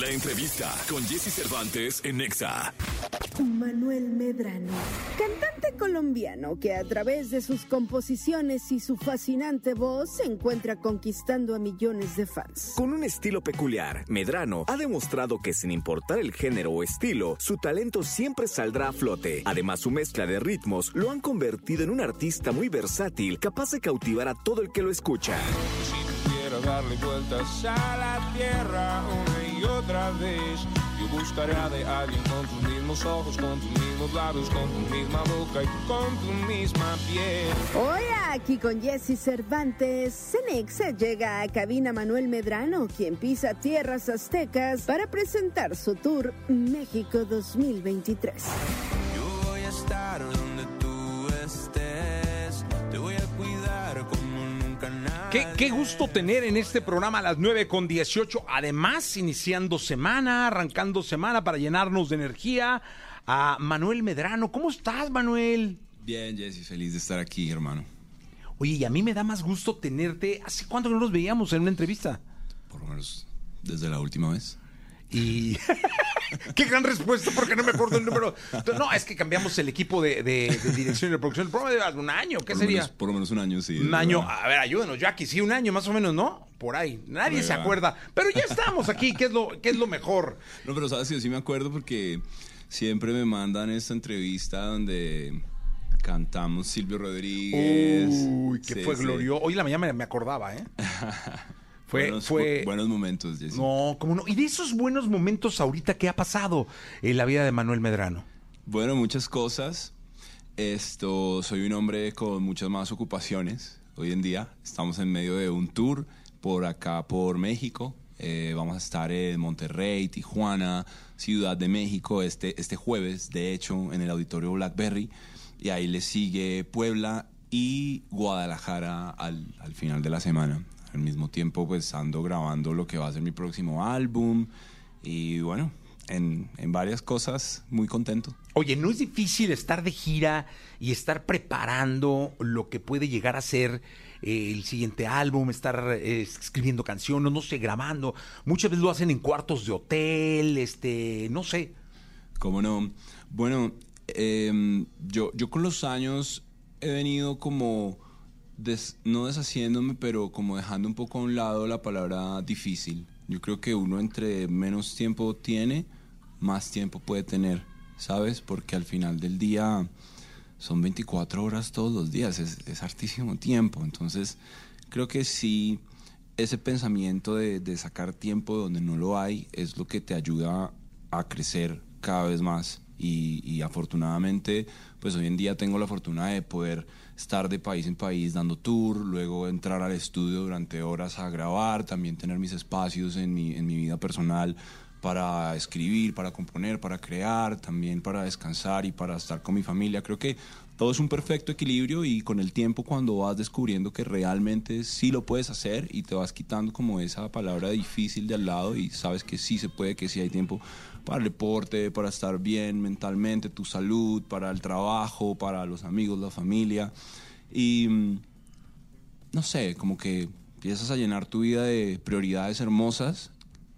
La entrevista con Jesse Cervantes en Nexa. Manuel Medrano, cantante colombiano que a través de sus composiciones y su fascinante voz se encuentra conquistando a millones de fans. Con un estilo peculiar, Medrano ha demostrado que sin importar el género o estilo, su talento siempre saldrá a flote. Además, su mezcla de ritmos lo han convertido en un artista muy versátil, capaz de cautivar a todo el que lo escucha. Si darle vueltas a la tierra una y otra vez, yo buscaría de alguien con tus mismos ojos, con tus mismos labios, con tu misma boca y con tu misma piel. Hoy aquí con Jesse Cervantes, Cenexa llega a cabina Manuel Medrano, quien pisa tierras aztecas para presentar su tour México 2023. Qué, qué gusto tener en este programa a las 9 con 18. Además, iniciando semana, arrancando semana para llenarnos de energía. A Manuel Medrano. ¿Cómo estás, Manuel? Bien, Jesse, feliz de estar aquí, hermano. Oye, y a mí me da más gusto tenerte. ¿Hace cuánto que no nos veíamos en una entrevista? Por lo menos desde la última vez. Y. ¡Qué gran respuesta! Porque no me acuerdo el número. No, es que cambiamos el equipo de, de- de dirección y de producción. El programa de un año. ¿Qué Por lo sería? menos- por lo menos un año, sí. Un año, a ver, ayúdenos, Jackie, sí, un año más o menos, ¿no? Por ahí. Nadie Por ahí se va. acuerda. Pero ya estamos aquí, ¿qué es lo, qué es lo mejor? No, pero sabes que yo sí me acuerdo porque siempre me mandan esta entrevista donde cantamos Silvio Rodríguez. Uy, que Sí, fue sí. glorioso. Hoy en la mañana me, me acordaba, ¿eh? Fue, buenos, fue. bu- buenos momentos, Jesse. No, ¿cómo no? Y de esos buenos momentos ahorita, ¿qué ha pasado en la vida de Manuel Medrano? Bueno, muchas cosas. Esto, soy un hombre con muchas más ocupaciones hoy en día. Estamos en medio de un tour por acá, por México. Eh, vamos a estar en Monterrey, Tijuana, Ciudad de México este, este jueves, de hecho, en el auditorio Blackberry. Y ahí le sigue Puebla y Guadalajara al, al final de la semana. Al mismo tiempo, pues ando grabando lo que va a ser mi próximo álbum. Y bueno, en, en varias cosas, muy contento. Oye, ¿no es difícil estar de gira y estar preparando lo que puede llegar a ser eh, el siguiente álbum, estar eh, escribiendo canciones, no sé, grabando? Muchas veces lo hacen en cuartos de hotel, este, no sé. ¿Cómo no? Bueno, em, yo, yo con los años he venido como, no deshaciéndome, pero como dejando un poco a un lado la palabra difícil. Yo creo que uno entre menos tiempo tiene, más tiempo puede tener, ¿sabes? Porque al final del día son 24 horas todos los días, es, es hartísimo tiempo. Entonces, creo que sí, ese pensamiento de, de sacar tiempo donde no lo hay es lo que te ayuda a crecer cada vez más. Y, afortunadamente, pues hoy en día tengo la fortuna de poder estar de país en país dando tour, luego entrar al estudio durante horas a grabar, también tener mis espacios en mi, en mi vida personal para escribir, para componer, para crear, también para descansar y para estar con mi familia. Creo que todo es un perfecto equilibrio y con el tiempo cuando vas descubriendo que realmente sí lo puedes hacer y te vas quitando como esa palabra difícil de al lado y sabes que sí se puede, que sí hay tiempo para el deporte, para estar bien mentalmente, tu salud, para el trabajo, para los amigos, la familia. Y mm, no sé, como que empiezas a llenar tu vida de prioridades hermosas,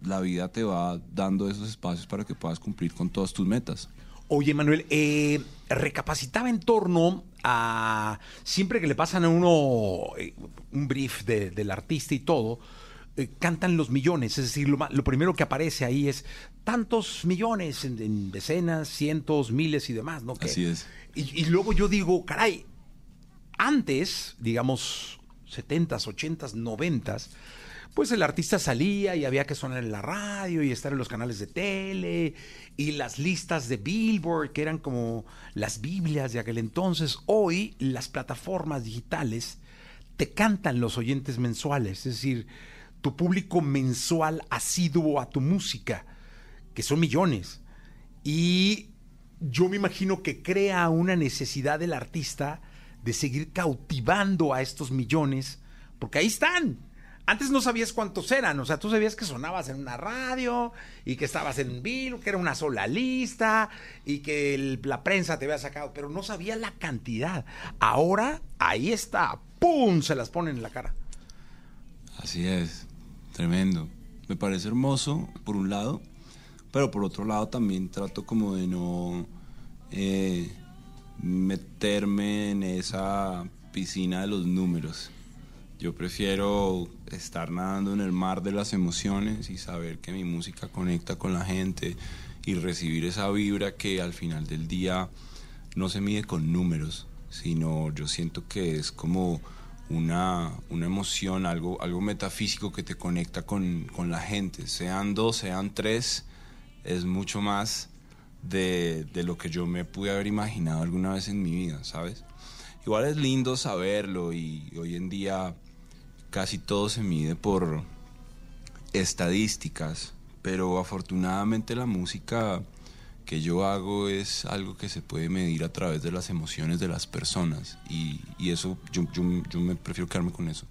la vida te va dando esos espacios para que puedas cumplir con todas tus metas. Oye, Manuel, eh, recapacitaba en torno a siempre que le pasan a uno eh, un brief de- del artista y todo, eh, cantan los millones, es decir, lo, primero que aparece ahí es tantos millones en, en decenas, cientos, miles y demás, ¿no? Que- Así es. Y, y luego yo digo, caray, antes, digamos, 70s, 80s, 90s, pues el artista salía y había que sonar en la radio y estar en los canales de tele y las listas de Billboard, que eran como las Biblias de aquel entonces. Hoy las plataformas digitales te cantan los oyentes mensuales, es decir, tu público mensual asiduo a tu música, que son millones. Y yo me imagino que crea una necesidad del artista de seguir cautivando a estos millones, porque ahí están. Antes no sabías cuántos eran, o sea, tú sabías que sonabas en una radio y que estabas en Bill, que era una sola lista y que la prensa te había sacado, pero no sabía la cantidad. Ahora, ahí está, ¡pum! Se las ponen en la cara. Así es, tremendo. me parece hermoso, por un lado, pero por otro lado también trato como de no eh, meterme en esa piscina de los números. Yo prefiero estar nadando en el mar de las emociones y saber que mi música conecta con la gente y recibir esa vibra que al final del día no se mide con números, sino yo siento que es como una, una emoción, algo, algo metafísico que te conecta con, con la gente. Sean dos, sean tres, es mucho más de, de lo que yo me pude haber imaginado alguna vez en mi vida, ¿sabes? Igual es lindo saberlo y hoy en día casi todo se mide por estadísticas, pero afortunadamente la música que yo hago es algo que se puede medir a través de las emociones de las personas y, y eso yo, yo, yo me prefiero quedarme con eso.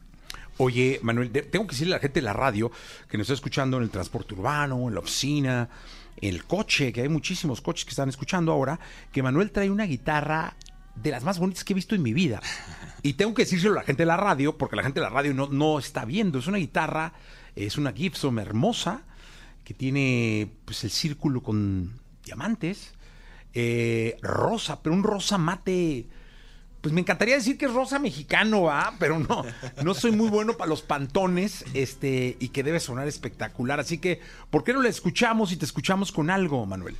Oye, Manuel, tengo que decirle a la gente de la radio que nos está escuchando en el transporte urbano, en la oficina, en el coche, que hay muchísimos coches que están escuchando ahora, que Manuel trae una guitarra de las más bonitas que he visto en mi vida. Y tengo que decírselo a la gente de la radio, porque la gente de la radio no, no está viendo. Es una guitarra, es una Gibson hermosa, que tiene pues el círculo con diamantes, eh, rosa, pero un rosa mate pues me encantaría decir que es rosa mexicano, ¿va? Pero no, no soy muy bueno para los pantones, este, y que debe sonar espectacular. Así que, ¿por qué no la escuchamos y te escuchamos con algo, Manuel?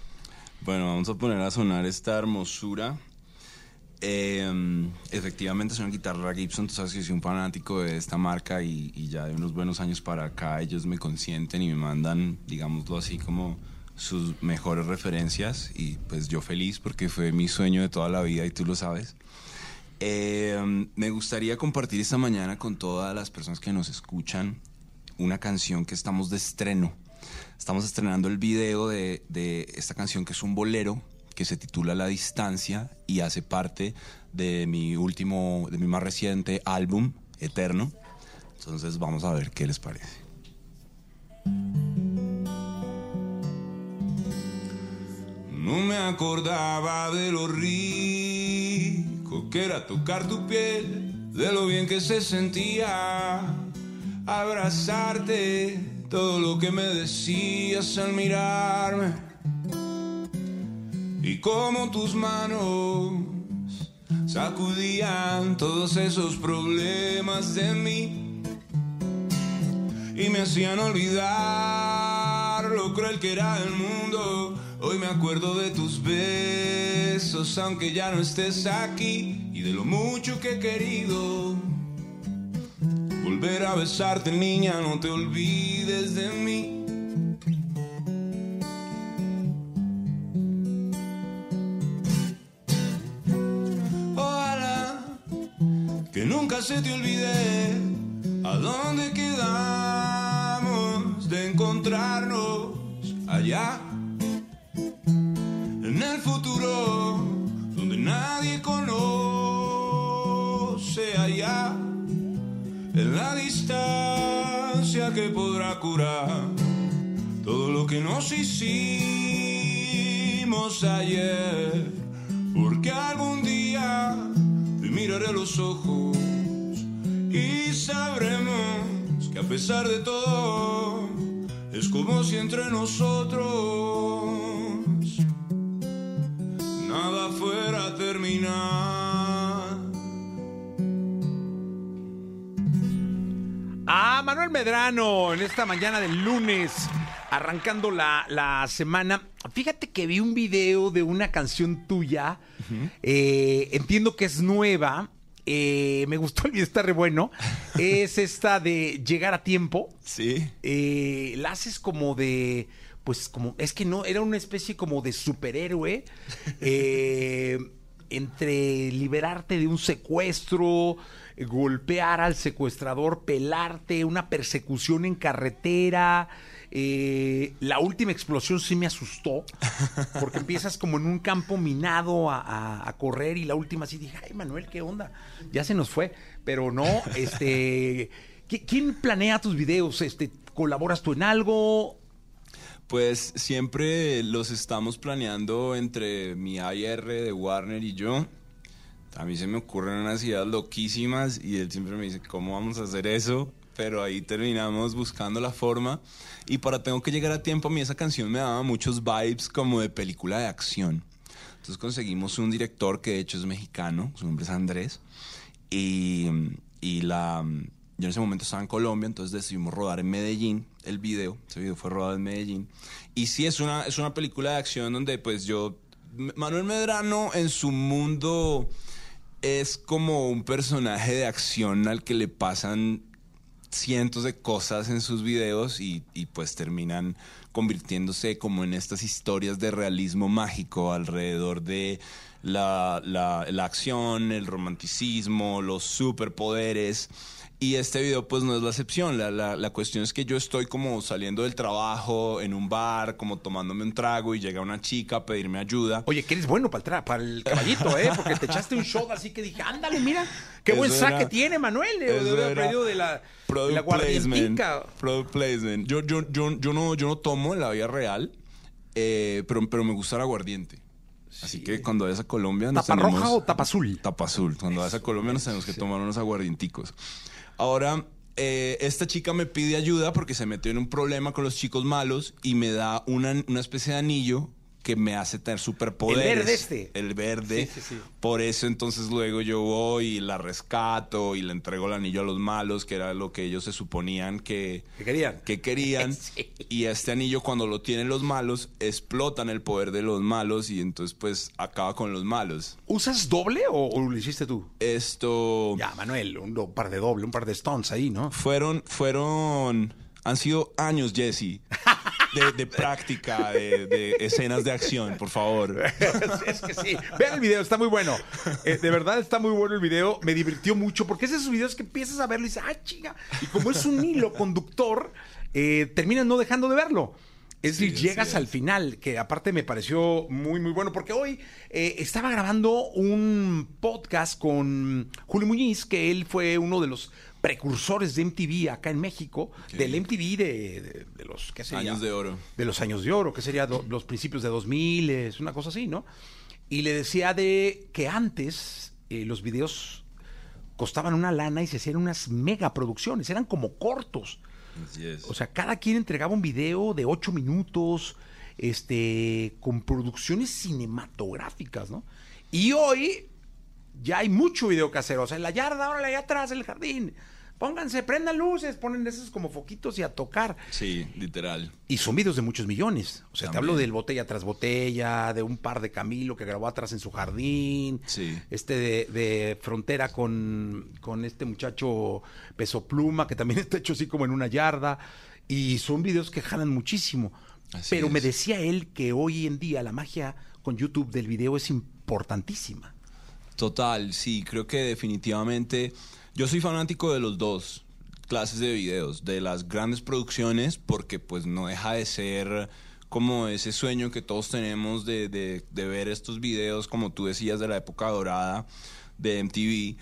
Bueno, vamos a poner a sonar esta hermosura. Eh, efectivamente es una guitarra Gibson, tú sabes que soy un fanático de esta marca y, y ya de unos buenos años para acá ellos me consienten y me mandan, digámoslo así, como sus mejores referencias y pues yo feliz porque fue mi sueño de toda la vida y tú lo sabes. Eh, me gustaría compartir esta mañana con todas las personas que nos escuchan una canción que estamos de estreno. Estamos estrenando el video de, de esta canción que es un bolero que se titula La Distancia y hace parte de mi último, de mi más reciente álbum, Eterno. Entonces vamos a ver qué les parece. No me acordaba de lo rico que era tocar tu piel, de lo bien que se sentía abrazarte, todo lo que me decías al mirarme y cómo tus manos sacudían todos esos problemas de mí y me hacían olvidar lo cruel que era el mundo. Hoy me acuerdo de tus besos, aunque ya no estés aquí, y de lo mucho que he querido. Volver a besarte, niña, no te olvides de mí. Que nunca se te olvide a dónde quedamos de encontrarnos allá futuro donde nadie conoce allá en la distancia que podrá curar todo lo que nos hicimos ayer. Porque algún día te miraré a los ojos y sabremos que a pesar de todo es como si entre nosotros nada fuera a terminar. Ah, Manuel Medrano, en esta mañana del lunes, arrancando la, la semana. Fíjate que vi un video de una canción tuya. Eh, entiendo que es nueva. Eh, me gustó el video, está re bueno. es esta de llegar a tiempo. Sí. eh, la haces como de, pues como, es que no, era una especie como de superhéroe, eh, entre liberarte de un secuestro, golpear al secuestrador, pelarte, una persecución en carretera. eh, la última explosión sí me asustó, porque empiezas como en un campo minado a, a- a correr y la última sí dije, ay Manuel, ¿qué onda? Ya se nos fue, pero no, este... ¿qui- ¿Quién planea tus videos? Este, ¿Colaboras tú en algo? Pues siempre los estamos planeando entre mi AR de Warner y yo. A mí se me ocurren unas ideas loquísimas y él siempre me dice, ¿cómo vamos a hacer eso? pero ahí terminamos buscando la forma. Y para Tengo que llegar a tiempo, a mí esa canción me daba muchos vibes como de película de acción. Entonces conseguimos un director que de hecho es mexicano, su nombre es Andrés, y, y la, yo en ese momento estaba en Colombia, entonces decidimos rodar en Medellín el video, ese video fue rodado en Medellín. Y sí, es una, es una película de acción donde pues yo, Manuel Medrano en su mundo es como un personaje de acción al que le pasan cientos de cosas en sus videos y, pues terminan convirtiéndose como en estas historias de realismo mágico alrededor de la, la acción, el romanticismo, los superpoderes. Y este video pues no es la excepción, la, la, la, cuestión es que yo estoy como saliendo del trabajo en un bar, como tomándome un trago y llega una chica a pedirme ayuda. Oye, que eres bueno para el, tra para el caballito, ¿eh? Porque te echaste un shot así que dije, ándale, mira, qué buen saque tiene Manuel. De, de de la, product la placement, product placement. Yo, yo, yo, yo, no, yo no tomo en la vida real, eh, pero, pero me gusta el aguardiente. Así sí. que cuando vayas a Colombia... ¿Tapa tenemos, roja o tapa azul? Tapa azul. Cuando vayas a Colombia nos tenemos que tomar unos aguardienticos. Ahora, eh, esta chica me pide ayuda porque se metió en un problema con los chicos malos y me da una, una especie de anillo que me hace tener superpoderes. El verde este. El verde. Sí, sí, sí. Por eso entonces luego yo voy y la rescato y le entrego el anillo a los malos, que era lo que ellos se suponían que, que querían. Que querían. Y este anillo cuando lo tienen los malos, explotan el poder de los malos y entonces pues acaba con los malos. ¿Usas doble o, o lo hiciste tú? Esto... Ya, Manuel, un, un par de doble, un par de stones ahí, ¿no? Fueron, fueron... Han sido años, Jesse. De, de, práctica, de, de, escenas de acción, por favor. es que sí. Vean el video, está muy bueno. Eh, de verdad está muy bueno el video. Me divirtió mucho porque es esos videos que empiezas a verlo y dices, ah, chica. Y como es un hilo conductor, eh, terminas no dejando de verlo. Es decir, sí, llegas sí. al final, que aparte me pareció muy, muy bueno, porque hoy eh, estaba grabando un podcast con Julio Muñiz, que él fue uno de los precursores de MTV acá en México, okay. del MTV de, de, de, los, ¿qué sería? Años de oro. De los años de oro, que sería do, los principios de 2000, es una cosa así, ¿no? Y le decía de que antes eh, los videos costaban una lana y se hacían unas megaproducciones, eran como cortos. Yes. O sea, cada quien entregaba un video de ocho minutos, este, con producciones cinematográficas, ¿no? Y hoy ya hay mucho video casero. O sea, en la yarda, órale, allá atrás, en el jardín. Pónganse, prendan luces, ponen esos como foquitos y a tocar. Sí, literal. Y son videos de muchos millones. O sea, También. te hablo del botella tras botella, de un par de Camilo que grabó atrás en su jardín. Sí. Este de, de frontera con, con este muchacho Peso Pluma, que también está hecho así como en una yarda. Y son videos que jalan muchísimo. Así Pero es. me decía él que hoy en día la magia con YouTube del video es importantísima. Total, sí, creo que definitivamente yo soy fanático de los dos clases de videos, de las grandes producciones, porque pues no deja de ser como ese sueño que todos tenemos de, de, ver estos videos, como tú decías, de la época dorada de MTV,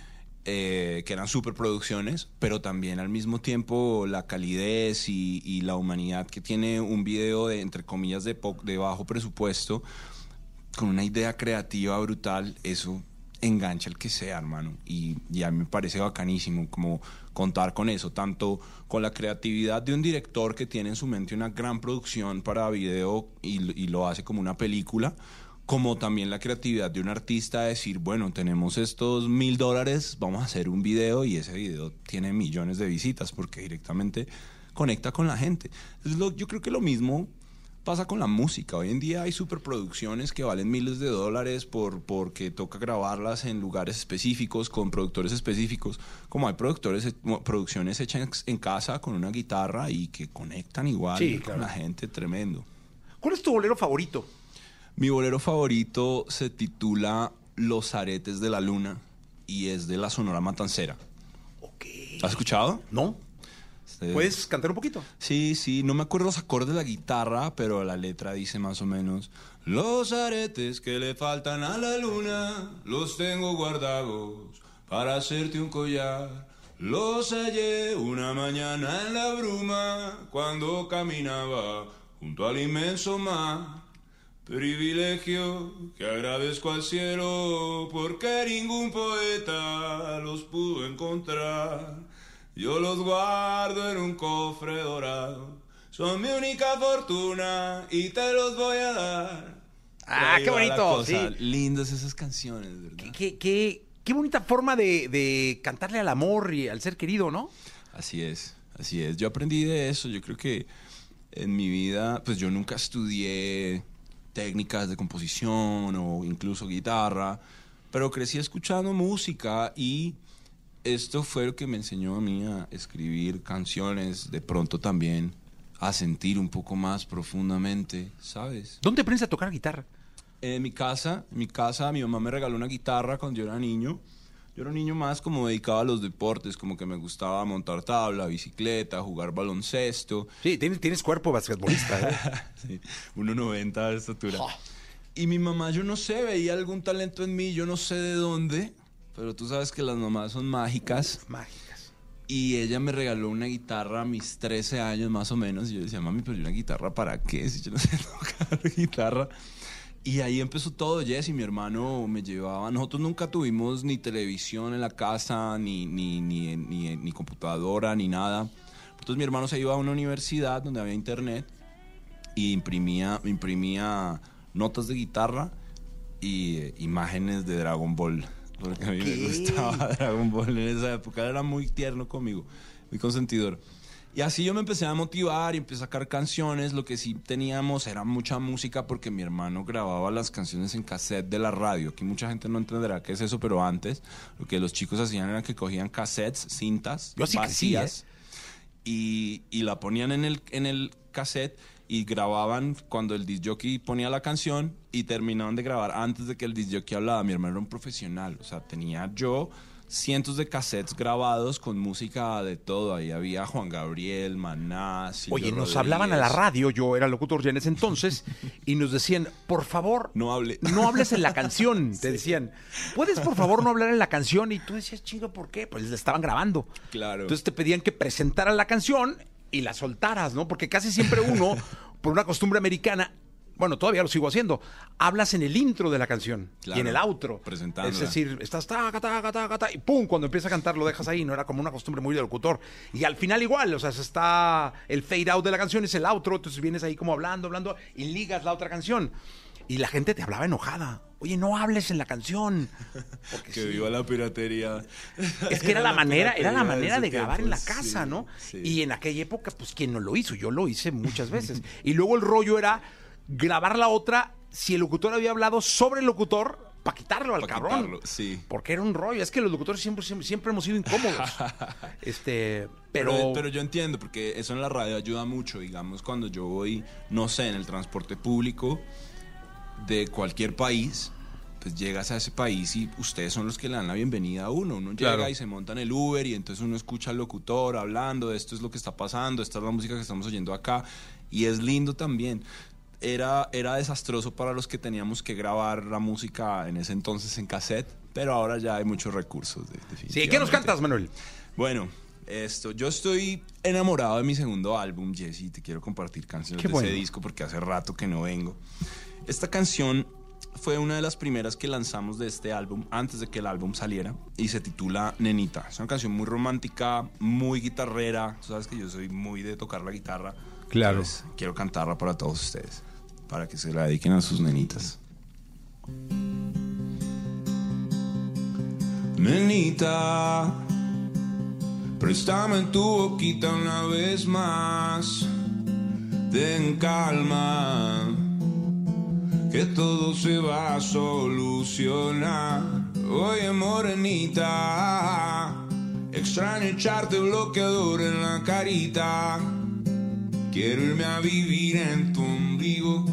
eh, que eran superproducciones, pero también al mismo tiempo la calidez y, y la humanidad que tiene un video de, entre comillas, de, de bajo presupuesto, con una idea creativa brutal, eso engancha el que sea, hermano. Y, y, a mí me parece bacanísimo como contar con eso, tanto con la creatividad de un director que tiene en su mente una gran producción para video y, lo hace como una película, como también la creatividad de un artista de decir, bueno, tenemos estos mil dólares, vamos a hacer un video y ese video tiene millones de visitas porque directamente conecta con la gente. Yo creo que lo mismo pasa con la música. Hoy en día hay superproducciones que valen miles de dólares por, porque toca grabarlas en lugares específicos, con productores específicos, como hay productores, producciones hechas en casa con una guitarra y que conectan igual sí, con claro. la gente, tremendo. ¿Cuál es tu bolero favorito? Mi bolero favorito se titula Los aretes de la luna y es de la Sonora Matancera. Okay. ¿Has escuchado? No. Este... ¿Puedes cantar un poquito? Sí, sí, no me acuerdo los acordes de la guitarra, pero la letra dice más o menos: Los aretes que le faltan a la luna, los tengo guardados para hacerte un collar. Los hallé una mañana en la bruma cuando caminaba junto al inmenso mar. Privilegio que agradezco al cielo porque ningún poeta los pudo encontrar. Yo los guardo en un cofre dorado. Son mi única fortuna y te los voy a dar. Ah, qué bonito, sí. Lindas esas canciones, ¿verdad? Qué, qué- qué bonita forma de, de cantarle al amor y al ser querido, ¿no? Así es, así es. Yo aprendí de eso. Yo creo que en mi vida, pues yo nunca estudié técnicas de composición o incluso guitarra, pero crecí escuchando música y esto fue lo que me enseñó a mí a escribir canciones, de pronto también a sentir un poco más profundamente, ¿sabes? ¿Dónde aprendes a tocar guitarra? En mi casa, en mi casa, mi mamá me regaló una guitarra cuando yo era niño. Yo era un niño más como dedicado a los deportes, como que me gustaba montar tabla, bicicleta, jugar baloncesto. Sí, tienes, tienes cuerpo basquetbolista, ¿eh? Sí, 1,90 de estatura. Y mi mamá, yo no sé, veía algún talento en mí, yo no sé de dónde, pero tú sabes que las mamás son mágicas. Mágicas. Y ella me regaló una guitarra a mis 13 años más o menos. Y yo decía, mami, pero ¿y una guitarra para qué? Si yo no sé tocar guitarra. Y ahí empezó todo, Jess y mi hermano me llevaba. Nosotros nunca tuvimos ni televisión en la casa, ni, ni, ni, ni, ni computadora, ni nada. Entonces mi hermano se iba a una universidad donde había internet y imprimía, imprimía notas de guitarra y eh, imágenes de Dragon Ball. Porque a mí me gustaba Dragon Ball en esa época. Era muy tierno conmigo, muy consentidor. Y así yo me empecé a motivar y empecé a sacar canciones. Lo que sí teníamos era mucha música porque mi hermano grababa las canciones en cassette de la radio. Aquí mucha gente no entenderá qué es eso, pero antes lo que los chicos hacían era que cogían cassettes, cintas Yo sí que sí, ¿eh? vacías y, y la ponían en el, en el cassette y grababan cuando el disc jockey ponía la canción y terminaban de grabar antes de que el disc jockey hablaba. Mi hermano era un profesional, o sea, tenía yo cientos de cassettes grabados con música de todo. Ahí había Juan Gabriel, Maná, Silvio Oye, nos Rodríguez. hablaban a la radio, yo era locutor ya en ese entonces, y nos decían, por favor, No hable. no hables en la canción. Te decían, ¿puedes por favor no hablar en la canción? Y tú decías, chingo, ¿por qué? Pues la estaban grabando. Claro. Entonces te pedían que presentaras la canción y la soltaras, ¿no? Porque casi siempre uno, por una costumbre americana, bueno, todavía lo sigo haciendo, hablas en el intro de la canción Claro, y en el outro. presentándola. Es decir, estás taca, taca, taca, taca, y pum, cuando empieza a cantar lo dejas ahí, no era como una costumbre muy de locutor. Y al final igual, o sea, se está el fade out de la canción, es el outro, entonces vienes ahí como hablando, hablando y ligas la otra canción. Y la gente te hablaba enojada. Oye, no hables en la canción. Porque Que sí. viva la piratería. Es que era la manera, era la manera de grabar en la casa, sí, ¿no? sí. Y en aquella época, pues, ¿quién no lo hizo? Yo lo hice muchas veces. y luego el rollo era grabar la otra si el locutor había hablado sobre el locutor para quitarlo al Pa' cabrón. quitarlo, sí. Porque era un rollo. Es que los locutores siempre, siempre, siempre hemos sido incómodos. este, pero... Pero, pero yo entiendo, porque eso en la radio ayuda mucho. Digamos, cuando yo voy, no sé, en el transporte público de cualquier país, pues llegas a ese país y ustedes son los que le dan la bienvenida a uno. Uno llega Claro. y se monta en el Uber y entonces uno escucha al locutor hablando, esto es lo que está pasando, esta es la música que estamos oyendo acá. Y es lindo también. Era, era desastroso para los que teníamos que grabar la música en ese entonces en cassette, pero ahora ya hay muchos recursos. de- sí, ¿qué nos cantas, Manuel? Bueno, esto, yo estoy enamorado de mi segundo álbum, Jesse, te quiero compartir canciones Qué de bueno. ese disco porque hace rato que no vengo. Esta canción fue una de las primeras que lanzamos de este álbum antes de que el álbum saliera y se titula Nenita. Es una canción muy romántica, muy guitarrera. Tú sabes que yo soy muy de tocar la guitarra. Claro. Entonces, quiero cantarla para todos ustedes, para que se la dediquen a sus nenitas. Nenita, préstame tu boquita una vez más. Ten calma, que todo se va a solucionar. Oye, morenita, extraño echarte bloqueador en la carita. Quiero irme a vivir en tu ombligo.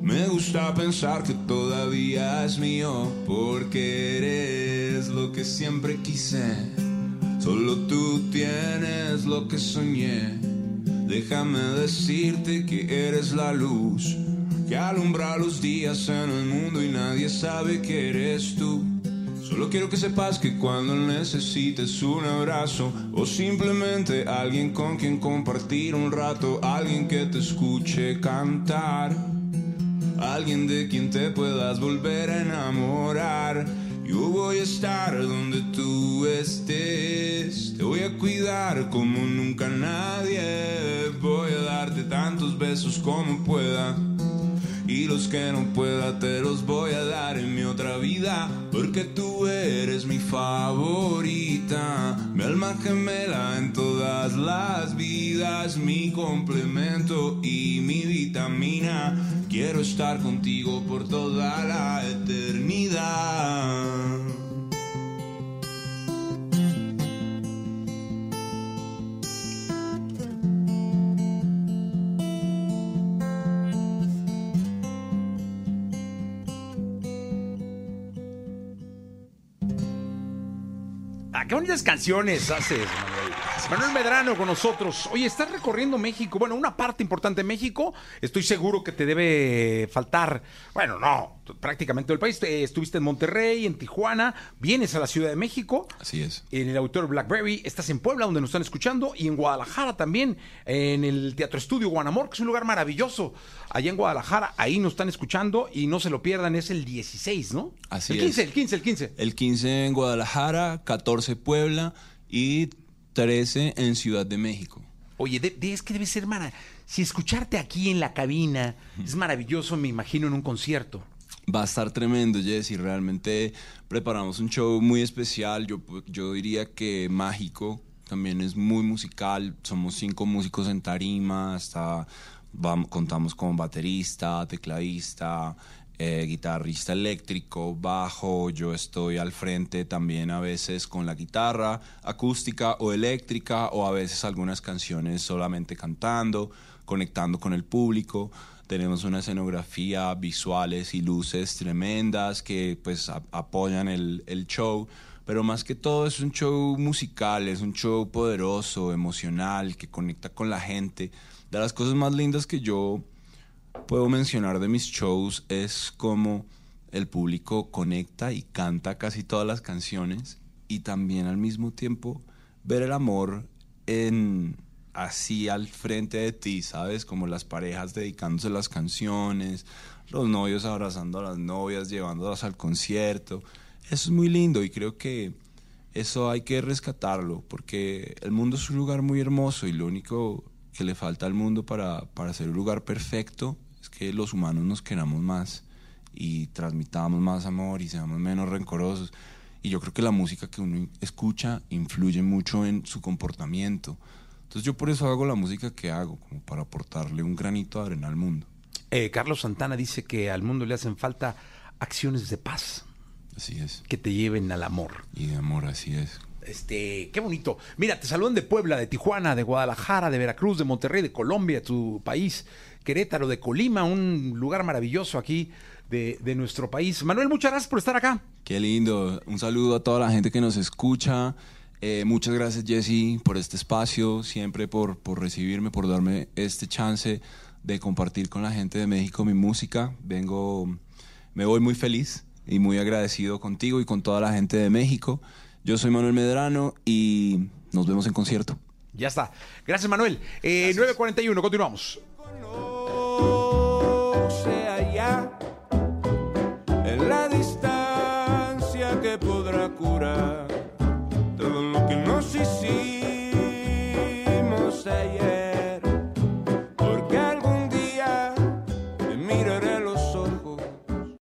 Me gusta pensar que todavía es mío, porque eres lo que siempre quise. Solo tú tienes lo que soñé. Déjame decirte que eres la luz que alumbra los días en el mundo y nadie sabe que eres tú. Solo quiero que sepas que cuando necesites un abrazo o simplemente alguien con quien compartir un rato, alguien que te escuche cantar. Alguien de quien te puedas volver a enamorar. Yo voy a estar donde tú estés. Te voy a cuidar como nunca nadie. Voy a darte tantos besos como pueda. Y los que no pueda te los voy a dar en mi otra vida. Porque tú eres mi favorita. Mi alma gemela en todas las vidas. Mi complemento y mi vitamina. Quiero estar contigo por toda la eternidad. Bonitas canciones haces, Manuel. Manuel Medrano con nosotros. Oye, estás recorriendo México. Bueno, una parte importante de México. Estoy seguro que te debe faltar. Bueno, no, prácticamente todo el país. Eh, Estuviste en Monterrey, en Tijuana. Vienes a la Ciudad de México. Así es. En el Auditorio Blackberry. Estás en Puebla, donde nos están escuchando. Y en Guadalajara también. En el Teatro Estudio Guanamor, que es un lugar maravilloso. Allá en Guadalajara. Ahí nos están escuchando. Y no se lo pierdan. Es el 16, ¿no? Así el 15, es. el 15, el 15. El 15 en Guadalajara, 14 Puebla y 13 en Ciudad de México. Oye, de- de- es que debe ser mara. Si escucharte aquí en la cabina es maravilloso, me imagino en un concierto. Va a estar tremendo, Jesse. Realmente preparamos un show muy especial. Yo, yo diría que mágico. También es muy musical. Somos cinco músicos en tarima. Hasta vamos, contamos con baterista, tecladista, eh, guitarrista eléctrico, bajo. Yo estoy al frente también a veces con la guitarra acústica o eléctrica o a veces algunas canciones solamente cantando, conectando con el público. Tenemos una escenografía, visuales y luces tremendas que pues apoyan el, el show. Pero más que todo es un show musical, es un show poderoso, emocional, que conecta con la gente. De las cosas más lindas que yo puedo mencionar de mis shows es como el público conecta y canta casi todas las canciones y también al mismo tiempo ver el amor en así al frente de ti, ¿sabes? Como las parejas dedicándose las canciones, los novios abrazando a las novias, llevándolas al concierto. Eso es muy lindo y creo que eso hay que rescatarlo porque el mundo es un lugar muy hermoso y lo único que le falta al mundo para, para ser un lugar perfecto es que los humanos nos queramos más y transmitamos más amor y seamos menos rencorosos. Y yo creo que la música que uno escucha influye mucho en su comportamiento. Entonces yo por eso hago la música que hago, como para aportarle un granito de arena al mundo. Eh, Carlos Santana dice que al mundo le hacen falta acciones de paz Así es. que te lleven al amor. Y de amor, así es. Este, qué bonito. Mira, te saludan de Puebla, de Tijuana, de Guadalajara, de Veracruz, de Monterrey, de Colombia, tu país, Querétaro, de Colima, un lugar maravilloso aquí de, de nuestro país. Manuel, muchas gracias por estar acá. Qué lindo. Un saludo a toda la gente que nos escucha. Eh, muchas gracias, Jesse, por este espacio, siempre por, por recibirme, por darme este chance de compartir con la gente de México mi música. Vengo, me voy muy feliz y muy agradecido contigo y con toda la gente de México. Yo soy Manuel Medrano y nos vemos en concierto. Ya está. Gracias, Manuel. Eh, 9.41, continuamos. Conoce